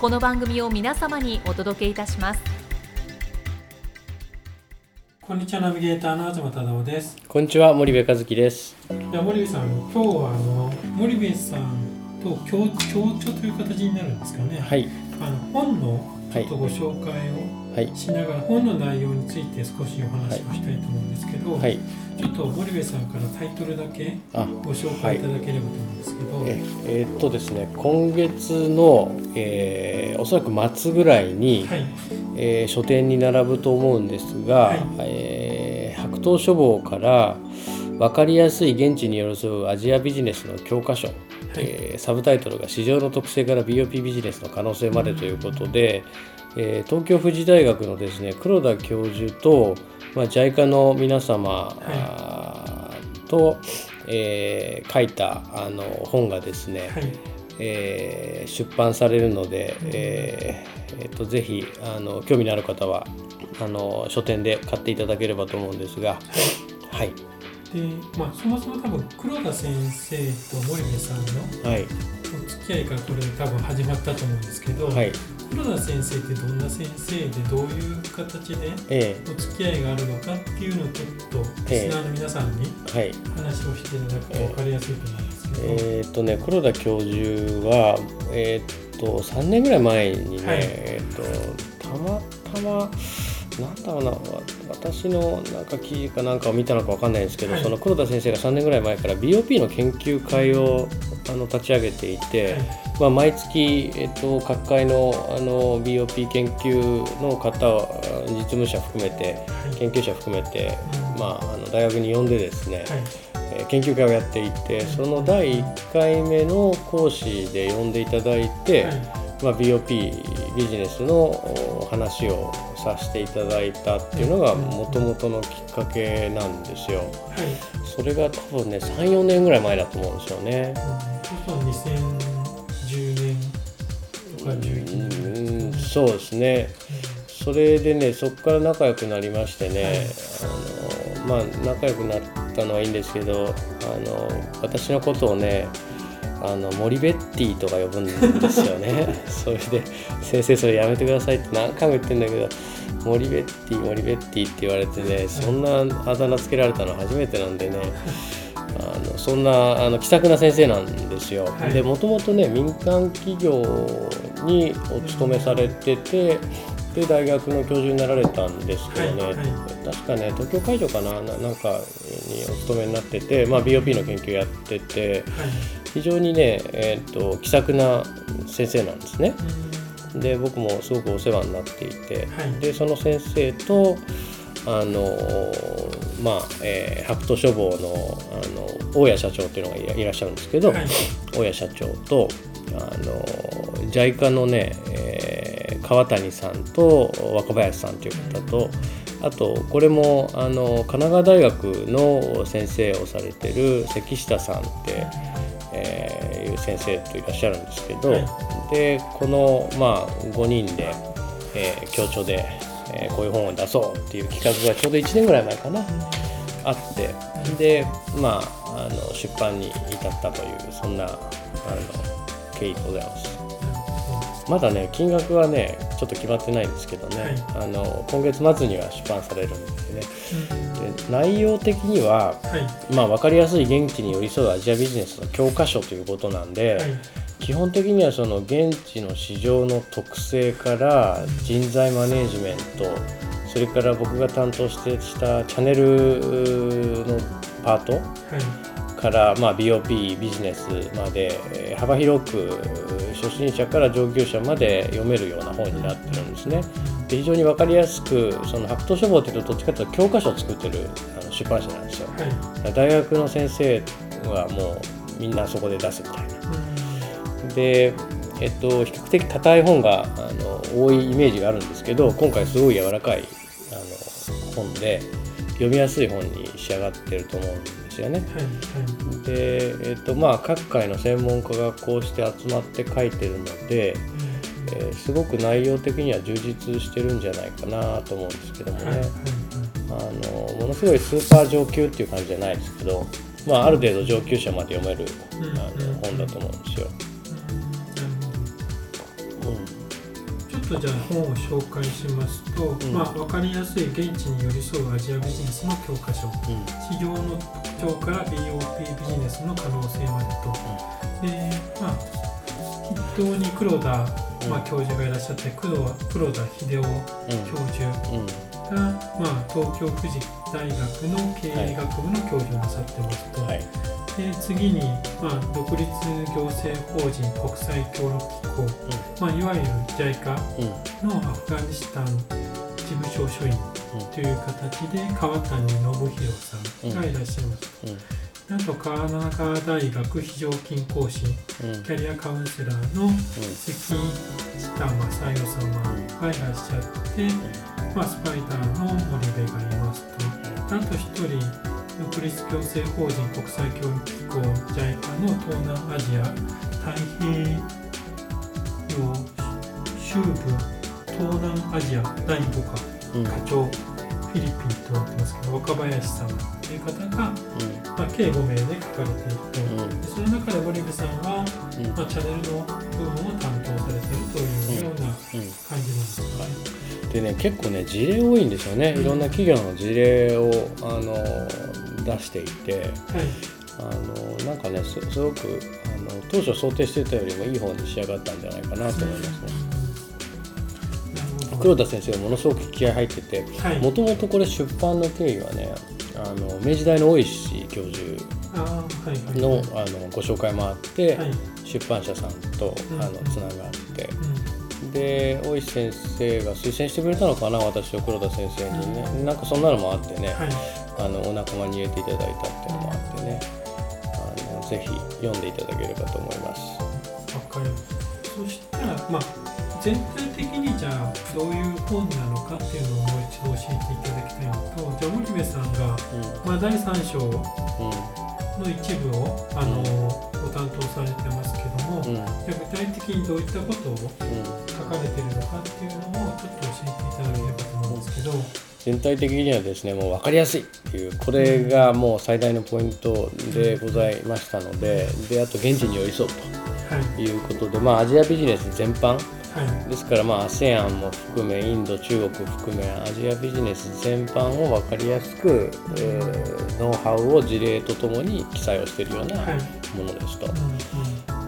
この番組を皆様にお届けいたします。こんにちはナビゲーターの東忠夫です。こんにちは森部和樹です。じゃあ森部さん今日はあの森部さんと共共著という形になるんですかね。はい。あの本のちょっとご紹介をしながら、本の内容について少しお話をしたいと思うんですけど、はい、ちょっと森部さんからタイトルだけご紹介いただければと思うんですけど、ええー、っとですね今月の、えー、おそらく末ぐらいに、はい、えー、書店に並ぶと思うんですが、はい、えー、白桃書房から分かりやすい現地に寄り添うアジアビジネスの教科書はい、えー、サブタイトルが「市場の特性から BOP ビジネスの可能性まで」ということで、えー、東京富士大学のですね黒田教授と、まあ、JICA の皆様、はい、と、えー、書いたあの本がですね、はい、えー、出版されるので、えーえーと、ぜひあの興味のある方はあの書店で買っていただければと思うんですが。はい。で、まあ、そもそも多分黒田先生と森部さんのお付き合いからこれ多分始まったと思うんですけど、はい、黒田先生ってどんな先生でどういう形でお付き合いがあるのかっていうのをちょっとリスナーの皆さんに話をしていただくと分かりやすいと思うんですけど。えー、っとね黒田教授は、えー、っと3年ぐらい前にね、はい、えー、っとたまたまなんだろうな私のなんか記事かなんかを見たのか分かんないんですけど、はい、その黒田先生が3年ぐらい前から BOP の研究会をあの立ち上げていて、はい、まあ、毎月、えっと、各界のあの BOP 研究の方を実務者含めて、研究者含めて、まあ、あの大学に呼んでですね、え研究会をやっていてその第1回目の講師で呼んでいただいて、まあ、BOP ビジネスの話をさせていただいたっていうのがもともとのきっかけなんですよ。はい、それが多分ね34年ぐらい前だと思うんですよね。うん、2010年とか11年、そうですね。それでねそこから仲良くなりましてね、あのまあ仲良くなったのはいいんですけどあの私のことをねあの森ベッティとか呼ぶんですよね。それで「先生それやめてください」って何回も言ってんだけど「森ベッティ森ベッティ」って言われてねそんなあだ名つけられたの 初めてなんでね。あのそんなあの気さくな先生なんですよ。はい、でもともとね民間企業にお勤めされててで大学の教授になられたんですけどね、はいはい、確かね東京会場かな？なんかにお勤めになってて、まあ、BOP の研究やってて、非常にね、えーと、気さくな先生なんですね。で僕もすごくお世話になっていて、はい、でその先生とあのまあ、えー、白桃書房のあの大谷社長っていうのがいらっしゃるんですけど、はい、大谷社長とあの JICA のね、えー、川谷さんと若林さんという方と、あとこれもあの神奈川大学の先生をされてる関下さんってえー、いう先生といらっしゃるんですけど、はい、でこの、まあ、5人で、えー、協調で、えー、こういう本を出そうっていう企画がちょうど1年ぐらい前かな、あってで、まあ、あの出版に至ったというそんなあの経緯でございます。まだね金額はねちょっと決まってないんですけどね、はい、あの今月末には出版されるんですね、うん、で内容的には、はい、まあ、分かりやすい現地に寄り添うアジアビジネスの教科書ということなんで、はい、基本的にはその現地の市場の特性から人材マネージメントそれから僕が担当してしたチャンネルのパート、から、まあ、BOP ビジネスまで幅広く初心者から上級者まで読めるような本になってるんですね。で非常に分かりやすくその白桃書房っていうとどっちかというと教科書を作ってるあの出版社なんですよ。はい、大学の先生はもうみんなそこで出すみたいな。でえっと、比較的硬い本があの多いイメージがあるんですけど今回すごい柔らかいあの本で読みやすい本に仕上がってると思うんですよね。で、えっとまあ、各界の専門家がこうして集まって書いてるので、うん、えー、すごく内容的には充実してるんじゃないかなと思うんですけどもね、ものすごいスーパー上級っていう感じじゃないですけど、まあ、ある程度上級者まで読める、あの本だと思うんですよ。とじゃあ本を紹介しますと、うん、まあ、分かりやすい現地に寄り添うアジアビジネスの教科書、うん、市場の特徴から BOP ビジネスの可能性までと、うん、でまあ筆頭に黒田、まあ、教授がいらっしゃって黒黒田秀夫教授が、まあ、東京富士大学の経営学部の教授をなさってますと。はい。で次に、まあ、独立行政法人国際協力機構、うん、まあ、いわゆる JICA のアフガニスタン事務所所員という形で川谷信弘さんがいらっしゃいます。うん、あと川中大学非常勤講師、うん、キャリアカウンセラーの関下正代様がいらっしゃって、まあ、スパイダーの森部がいますと。あと1人独立行政法人国際協力機構 JICA の東南アジア太平洋中部東南アジア第5課課長、うん、フィリピンとなってますけど若林さんという方が、うん、まあ、計5名で書かれていると、うん、その中で森部さんは、まあ、チャンネルの部分を担当されているというような感じなんですね。でね結構ね事例多いんですよね、いろんな企業の事例をあの出していて、はい、あのなんかねすごくあの当初想定してたよりもいい方に仕上がったんじゃないかなと思いますね。黒田先生がものすごく気合入っててもともとこれ出版の経緯はねあの明治大の大石教授の,、あのご紹介もあって、出版社さんとあのつながって、で大石先生が推薦してくれたのかな私と黒田先生にね、なんかそんなのもあってね、あのお仲間に入れていただいたっていうのもあってね。あのぜひ読んでいただければと思います。わかりますそしたら、まあ、全体的にじゃあどういう本なのかっていうのをもう一度教えていただきたいのとじゃあ森部さんが、うん、まあ、第3章の一部を、あの、ご担当されてますけども、うん、じゃ具体的にどういったことを書かれてるのかっていうのをちょっと教えていただければと思うんですけど。全体的にはですねもう分かりやすいっていうこれがもう最大のポイントでございましたのでであと現地に寄り添うということで、まあ、アジアビジネス全般ですから、まあ、ASEAN も含めインド中国含めアジアビジネス全般を分かりやすく、えー、ノウハウを事例とともに記載をしているようなものですと。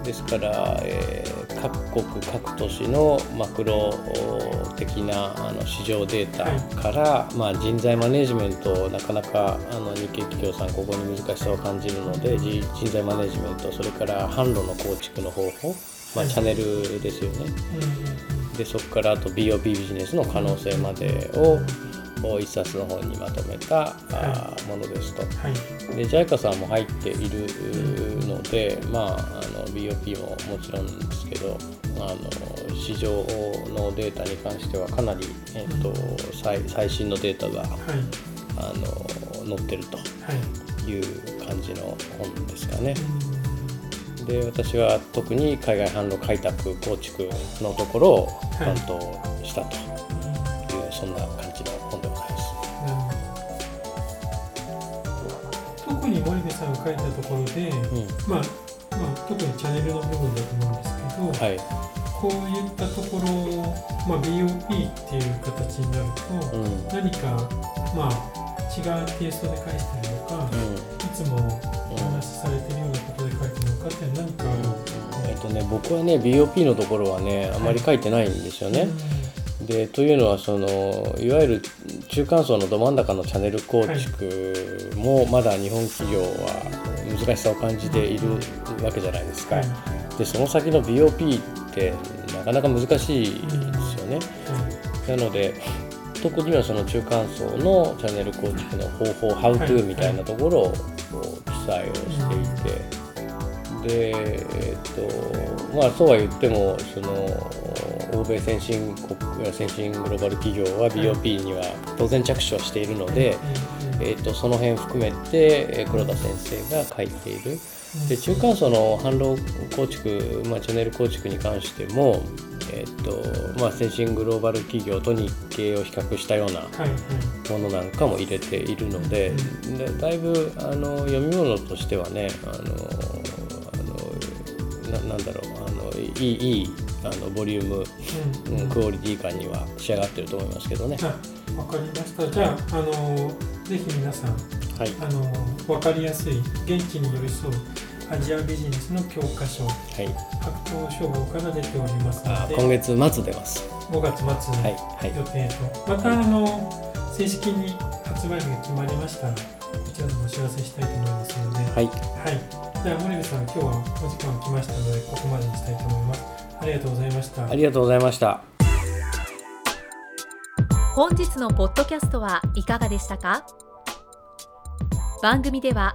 ですから、えー、各国各都市のマクロ的なあの市場データから、はい、まあ、人材マネジメントなかなかあの日系企業さんここに難しさを感じるので人材マネジメントそれから販路の構築の方法、まあ、チャンネルですよね。でそこからあと BOP ビジネスの可能性までを、一冊の本にまとめた、はい、ものですと。はい、で JICA さんも入っているので、まあ、あの BOP ももちろんですけどあの市場のデータに関してはかなり、えーと、最最新のデータが、はい、あの載ってるとい。う感じの本ですかね。で私は特に海外販路開拓構築のところを担当したという、そんな感じの本でございます。特に森部さんが書いたところで、うん、まあまあ、特にチャンネルの部分だと思うんですけど、はい、こういったところ、まあ、BOP っていう形になると、うん、何か、まあ、違うテイストで返してるのか、うん、いつもお話しされてるようなことで書いてるのかって何か、うん、えっとね、僕はね BOP のところはねあまり書いてないんですよね。はいでというのはそのいわゆる中間層のど真ん中のチャンネル構築もまだ日本企業は難しさを感じているわけじゃないですか。でその先の BOP ってなかなか難しいですよね。なので特にはその中間層のチャンネル構築の方法 How to みたいなところを記載をしていて。で、えっとまあ、そうは言ってもその欧米先進国や先進グローバル企業は BOP には当然着手はしているので、えっとその辺含めて黒田先生が書いている。で中間層の販路構築、まあ、チャンネル構築に関しても、えーとまあ、先進グローバル企業と日経を比較したようなものなんかも入れているのででだいぶあの読み物としてはねあのななんだろうあのいいいいあのボリューム、うん、クオリティ感には仕上がってると思いますけどね。わかりました。じゃあ、あのぜひ皆さん、はい、あの分かりやすい現地に寄り添うアジアビジネスの教科書、はい、白桃書房から出ておりますので、今月末出ます。5月末の予定と、はい、またあの正式に発売日が決まりましたら、こちらでもお知らせしたいと思いますので、はい、はい。じゃあ森部さん今日はお時間来ましたのでここまでにしたいと思います。ありがとうございました。ありがとうございました。本日のポッドキャストはいかがでしたか？番組では